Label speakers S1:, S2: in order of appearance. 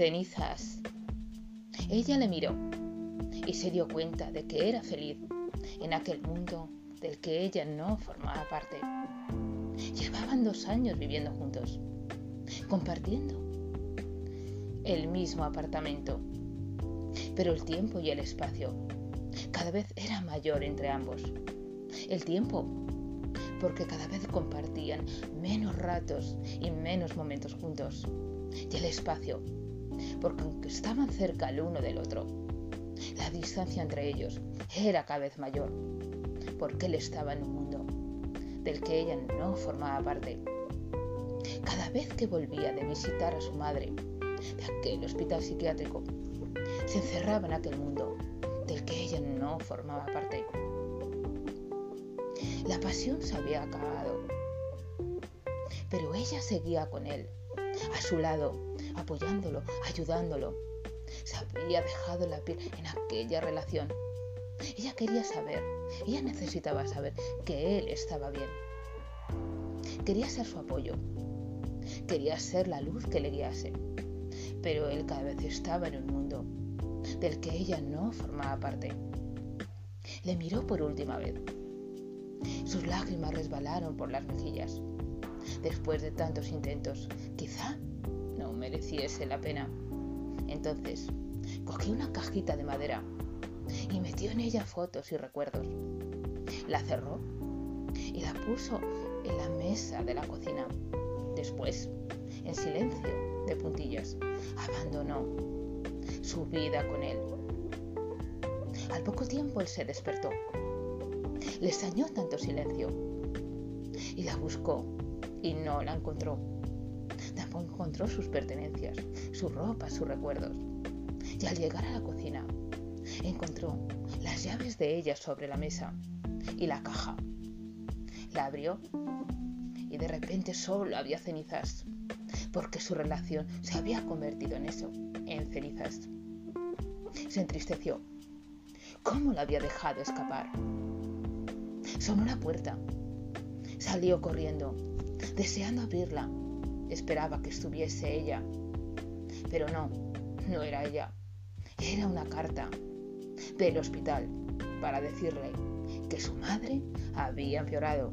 S1: cenizas. Ella le miró y se dio cuenta de que era feliz en aquel mundo del que ella no formaba parte. Llevaban dos años viviendo juntos, compartiendo el mismo apartamento, pero el tiempo y el espacio cada vez era mayor entre ambos. El tiempo, porque cada vez compartían menos ratos y menos momentos juntos. Y el espacio, porque aunque estaban cerca el uno del otro, la distancia entre ellos era cada vez mayor, porque él estaba en un mundo del que ella no formaba parte. Cada vez que volvía de visitar a su madre de aquel hospital psiquiátrico, se encerraba en aquel mundo del que ella no formaba parte. La pasión se había acabado, pero ella seguía con él, a su lado, apoyándolo, ayudándolo. Se había dejado la piel en aquella relación. Ella quería saber, ella necesitaba saber que él estaba bien. Quería ser su apoyo, quería ser la luz que le guiase, pero él cada vez estaba en un mundo del que ella no formaba parte. Le miró por última vez. Sus lágrimas resbalaron por las mejillas. Después de tantos intentos, quizá mereciese la pena. Entonces, cogió una cajita de madera y metió en ella fotos y recuerdos. La cerró y la puso en la mesa de la cocina. Después, en silencio, de puntillas, abandonó su vida con él. Al poco tiempo él se despertó. Le extrañó tanto silencio y la buscó y no la encontró. Encontró sus pertenencias, su ropa, sus recuerdos. Y al llegar a la cocina, encontró las llaves de ella sobre la mesa y la caja. La abrió y de repente solo había cenizas, porque su relación se había convertido en eso, en cenizas. Se entristeció. ¿Cómo la había dejado escapar? Sonó la puerta. Salió corriendo, deseando abrirla. Esperaba que estuviese ella. Pero no, no era ella. Era una carta del hospital para decirle que su madre había empeorado.